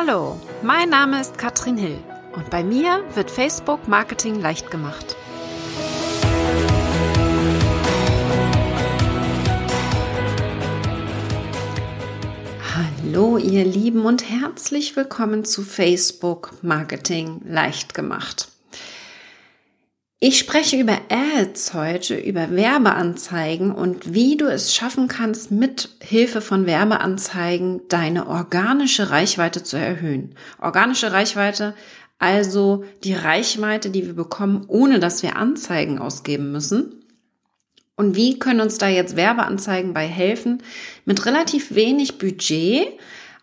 Hallo, mein Name ist Katrin Hill und bei mir wird Facebook Marketing leicht gemacht. Hallo ihr Lieben und herzlich willkommen zu Facebook Marketing leicht gemacht. Ich spreche über Ads heute, über Werbeanzeigen und wie du es schaffen kannst, mit Hilfe von Werbeanzeigen deine organische Reichweite zu erhöhen. Organische Reichweite, also die Reichweite, die wir bekommen, ohne dass wir Anzeigen ausgeben müssen. Und wie können uns da jetzt Werbeanzeigen bei helfen, mit relativ wenig Budget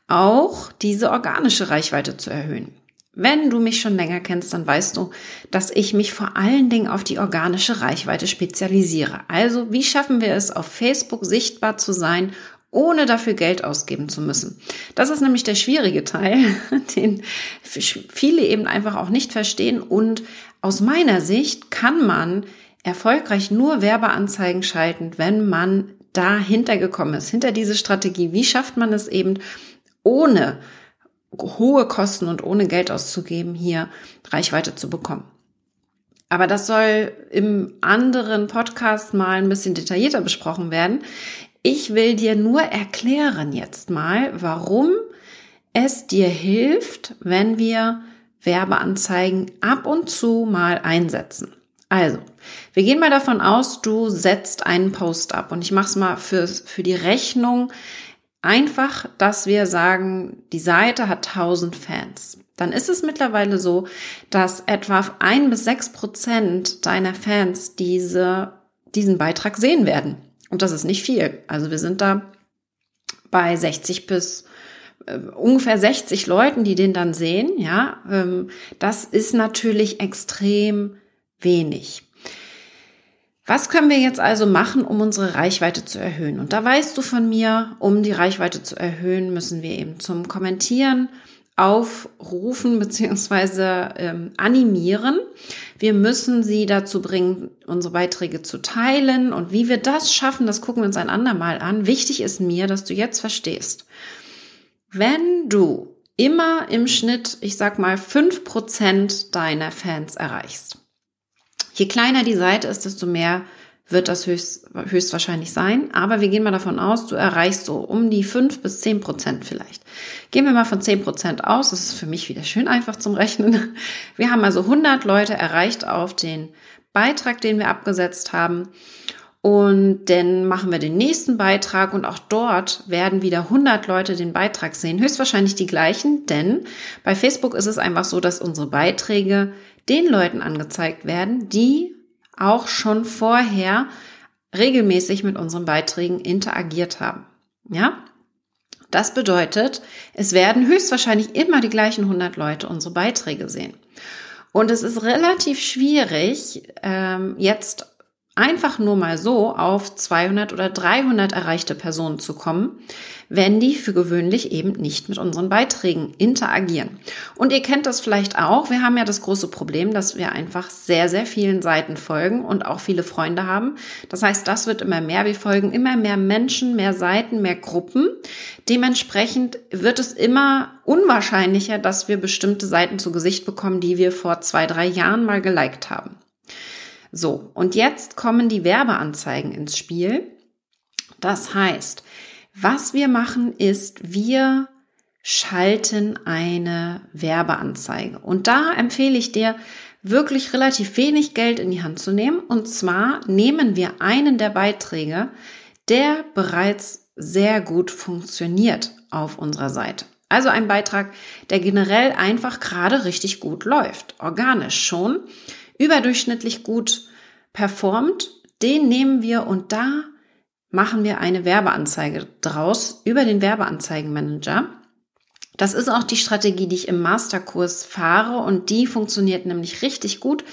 auch diese organische Reichweite zu erhöhen? Wenn du mich schon länger kennst, dann weißt du, dass ich mich vor allen Dingen auf die organische Reichweite spezialisiere. Also, wie schaffen wir es, auf Facebook sichtbar zu sein, ohne dafür Geld ausgeben zu müssen? Das ist nämlich der schwierige Teil, den viele eben einfach auch nicht verstehen. Und aus meiner Sicht kann man erfolgreich nur Werbeanzeigen schalten, wenn man dahinter gekommen ist, hinter diese Strategie. Wie schafft man es eben, ohne hohe Kosten und ohne Geld auszugeben, hier Reichweite zu bekommen. Aber das soll im anderen Podcast mal ein bisschen detaillierter besprochen werden. Ich will dir nur erklären jetzt mal, warum es dir hilft, wenn wir Werbeanzeigen ab und zu mal einsetzen. Also, wir gehen mal davon aus, du setzt einen Post ab und ich mache es mal für, für die Rechnung einfach, dass wir sagen, die Seite hat 1000 Fans. Dann ist es mittlerweile so, dass etwa ein bis sechs Prozent deiner Fans diese, diesen Beitrag sehen werden. Und das ist nicht viel. Also wir sind da bei 60 bis äh, ungefähr 60 Leuten, die den dann sehen. Ja, ähm, das ist natürlich extrem wenig. Was können wir jetzt also machen, um unsere Reichweite zu erhöhen? Und da weißt du von mir, um die Reichweite zu erhöhen, müssen wir eben zum Kommentieren aufrufen beziehungsweise ähm, animieren. Wir müssen sie dazu bringen, unsere Beiträge zu teilen. Und wie wir das schaffen, das gucken wir uns ein andermal an. Wichtig ist mir, dass du jetzt verstehst. Wenn du immer im Schnitt, ich sag mal, fünf Prozent deiner Fans erreichst, Je kleiner die Seite ist, desto mehr wird das höchst, höchstwahrscheinlich sein. Aber wir gehen mal davon aus, du erreichst so um die fünf bis zehn Prozent vielleicht. Gehen wir mal von zehn Prozent aus. Das ist für mich wieder schön einfach zum Rechnen. Wir haben also 100 Leute erreicht auf den Beitrag, den wir abgesetzt haben. Und dann machen wir den nächsten Beitrag und auch dort werden wieder 100 Leute den Beitrag sehen. Höchstwahrscheinlich die gleichen, denn bei Facebook ist es einfach so, dass unsere Beiträge den Leuten angezeigt werden, die auch schon vorher regelmäßig mit unseren Beiträgen interagiert haben. Ja? Das bedeutet, es werden höchstwahrscheinlich immer die gleichen 100 Leute unsere Beiträge sehen. Und es ist relativ schwierig, ähm, jetzt einfach nur mal so auf 200 oder 300 erreichte Personen zu kommen, wenn die für gewöhnlich eben nicht mit unseren Beiträgen interagieren. Und ihr kennt das vielleicht auch. Wir haben ja das große Problem, dass wir einfach sehr, sehr vielen Seiten folgen und auch viele Freunde haben. Das heißt, das wird immer mehr. Wir folgen immer mehr Menschen, mehr Seiten, mehr Gruppen. Dementsprechend wird es immer unwahrscheinlicher, dass wir bestimmte Seiten zu Gesicht bekommen, die wir vor zwei, drei Jahren mal geliked haben. So, und jetzt kommen die Werbeanzeigen ins Spiel. Das heißt, was wir machen ist, wir schalten eine Werbeanzeige. Und da empfehle ich dir, wirklich relativ wenig Geld in die Hand zu nehmen. Und zwar nehmen wir einen der Beiträge, der bereits sehr gut funktioniert auf unserer Seite. Also ein Beitrag, der generell einfach gerade richtig gut läuft, organisch schon überdurchschnittlich gut performt, den nehmen wir und da machen wir eine Werbeanzeige draus über den Werbeanzeigenmanager. Das ist auch die Strategie, die ich im Masterkurs fahre und die funktioniert nämlich richtig gut,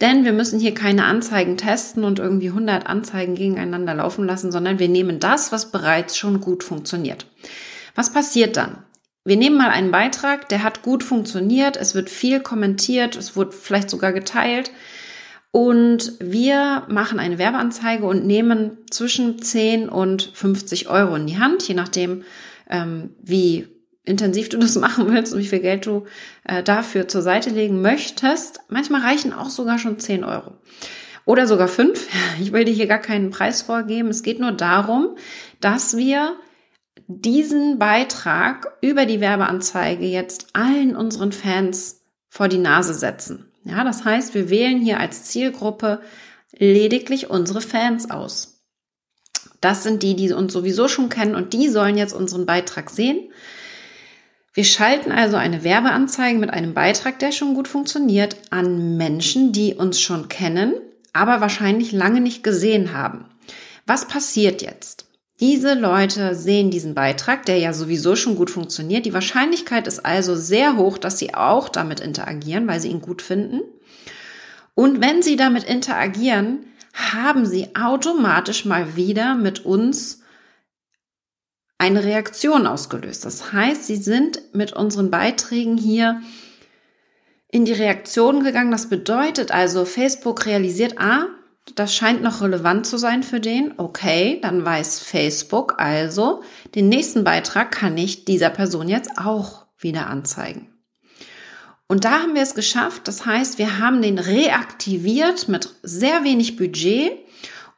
denn wir müssen hier keine Anzeigen testen und irgendwie 100 Anzeigen gegeneinander laufen lassen, sondern wir nehmen das, was bereits schon gut funktioniert. Was passiert dann? Wir nehmen mal einen Beitrag, der hat gut funktioniert, es wird viel kommentiert, es wird vielleicht sogar geteilt und wir machen eine Werbeanzeige und nehmen zwischen 10 und 50 Euro in die Hand, je nachdem, ähm, wie intensiv du das machen willst und wie viel Geld du äh, dafür zur Seite legen möchtest. Manchmal reichen auch sogar schon 10 Euro. Oder sogar 5. Ich will dir hier gar keinen Preis vorgeben. Es geht nur darum, dass wir diesen Beitrag über die Werbeanzeige jetzt allen unseren Fans vor die Nase setzen. Ja, das heißt, wir wählen hier als Zielgruppe lediglich unsere Fans aus. Das sind die, die uns sowieso schon kennen und die sollen jetzt unseren Beitrag sehen. Wir schalten also eine Werbeanzeige mit einem Beitrag, der schon gut funktioniert, an Menschen, die uns schon kennen, aber wahrscheinlich lange nicht gesehen haben. Was passiert jetzt? Diese Leute sehen diesen Beitrag, der ja sowieso schon gut funktioniert. Die Wahrscheinlichkeit ist also sehr hoch, dass sie auch damit interagieren, weil sie ihn gut finden. Und wenn sie damit interagieren, haben sie automatisch mal wieder mit uns eine Reaktion ausgelöst. Das heißt, sie sind mit unseren Beiträgen hier in die Reaktion gegangen. Das bedeutet also, Facebook realisiert, ah, das scheint noch relevant zu sein für den. Okay, dann weiß Facebook also, den nächsten Beitrag kann ich dieser Person jetzt auch wieder anzeigen. Und da haben wir es geschafft. Das heißt, wir haben den reaktiviert mit sehr wenig Budget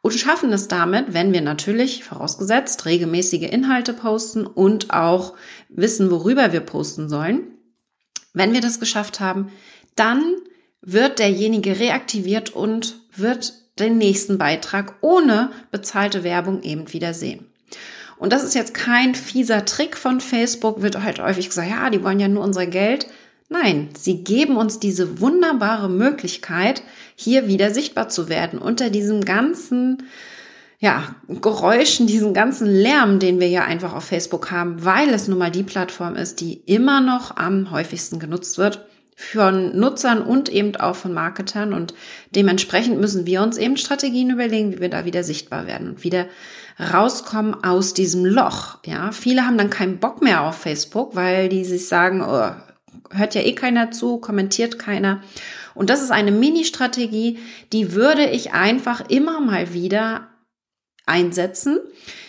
und schaffen es damit, wenn wir natürlich, vorausgesetzt, regelmäßige Inhalte posten und auch wissen, worüber wir posten sollen. Wenn wir das geschafft haben, dann wird derjenige reaktiviert und wird den nächsten Beitrag ohne bezahlte Werbung eben wieder sehen. Und das ist jetzt kein fieser Trick von Facebook, wird halt häufig gesagt, ja, die wollen ja nur unser Geld. Nein, sie geben uns diese wunderbare Möglichkeit, hier wieder sichtbar zu werden unter diesem ganzen ja, Geräuschen, diesen ganzen Lärm, den wir ja einfach auf Facebook haben, weil es nun mal die Plattform ist, die immer noch am häufigsten genutzt wird von Nutzern und eben auch von Marketern. Und dementsprechend müssen wir uns eben Strategien überlegen, wie wir da wieder sichtbar werden und wieder rauskommen aus diesem Loch. Ja, viele haben dann keinen Bock mehr auf Facebook, weil die sich sagen, oh, hört ja eh keiner zu, kommentiert keiner. Und das ist eine Mini-Strategie, die würde ich einfach immer mal wieder einsetzen.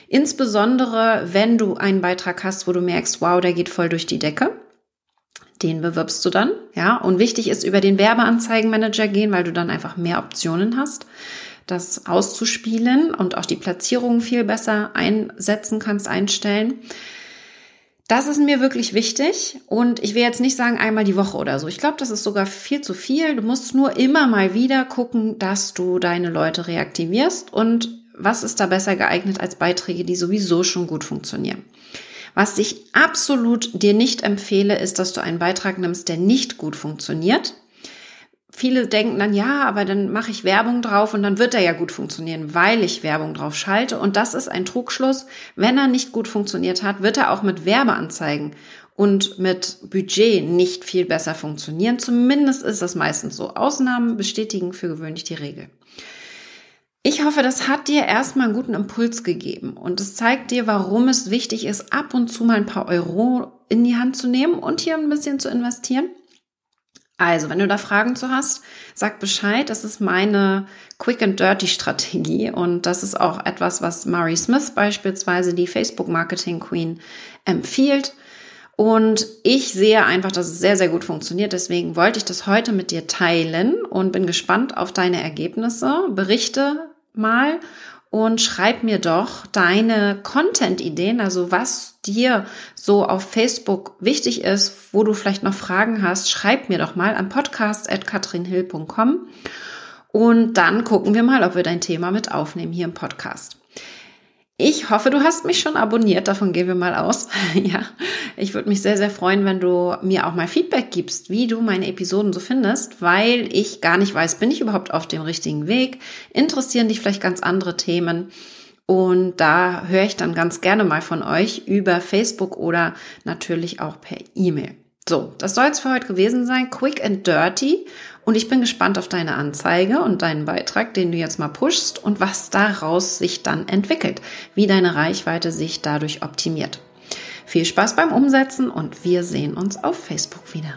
Insbesondere, wenn du einen Beitrag hast, wo du merkst, wow, der geht voll durch die Decke den bewirbst du dann, ja. Und wichtig ist über den Werbeanzeigenmanager gehen, weil du dann einfach mehr Optionen hast, das auszuspielen und auch die Platzierungen viel besser einsetzen kannst, einstellen. Das ist mir wirklich wichtig und ich will jetzt nicht sagen einmal die Woche oder so. Ich glaube, das ist sogar viel zu viel. Du musst nur immer mal wieder gucken, dass du deine Leute reaktivierst und was ist da besser geeignet als Beiträge, die sowieso schon gut funktionieren. Was ich absolut dir nicht empfehle, ist, dass du einen Beitrag nimmst, der nicht gut funktioniert. Viele denken dann, ja, aber dann mache ich Werbung drauf und dann wird er ja gut funktionieren, weil ich Werbung drauf schalte. Und das ist ein Trugschluss. Wenn er nicht gut funktioniert hat, wird er auch mit Werbeanzeigen und mit Budget nicht viel besser funktionieren. Zumindest ist das meistens so. Ausnahmen bestätigen für gewöhnlich die Regel. Ich hoffe, das hat dir erstmal einen guten Impuls gegeben und es zeigt dir, warum es wichtig ist, ab und zu mal ein paar Euro in die Hand zu nehmen und hier ein bisschen zu investieren. Also, wenn du da Fragen zu hast, sag Bescheid. Das ist meine Quick and Dirty Strategie und das ist auch etwas, was Mari Smith beispielsweise, die Facebook Marketing Queen, empfiehlt. Und ich sehe einfach, dass es sehr, sehr gut funktioniert. Deswegen wollte ich das heute mit dir teilen und bin gespannt auf deine Ergebnisse. Berichte mal und schreib mir doch deine Content-Ideen, also was dir so auf Facebook wichtig ist, wo du vielleicht noch Fragen hast, schreib mir doch mal an podcast.katrinhill.com und dann gucken wir mal, ob wir dein Thema mit aufnehmen hier im Podcast. Ich hoffe, du hast mich schon abonniert, davon gehen wir mal aus. ja, ich würde mich sehr, sehr freuen, wenn du mir auch mal Feedback gibst, wie du meine Episoden so findest, weil ich gar nicht weiß, bin ich überhaupt auf dem richtigen Weg? Interessieren dich vielleicht ganz andere Themen? Und da höre ich dann ganz gerne mal von euch über Facebook oder natürlich auch per E-Mail. So, das soll es für heute gewesen sein. Quick and dirty. Und ich bin gespannt auf deine Anzeige und deinen Beitrag, den du jetzt mal pushst und was daraus sich dann entwickelt, wie deine Reichweite sich dadurch optimiert. Viel Spaß beim Umsetzen und wir sehen uns auf Facebook wieder.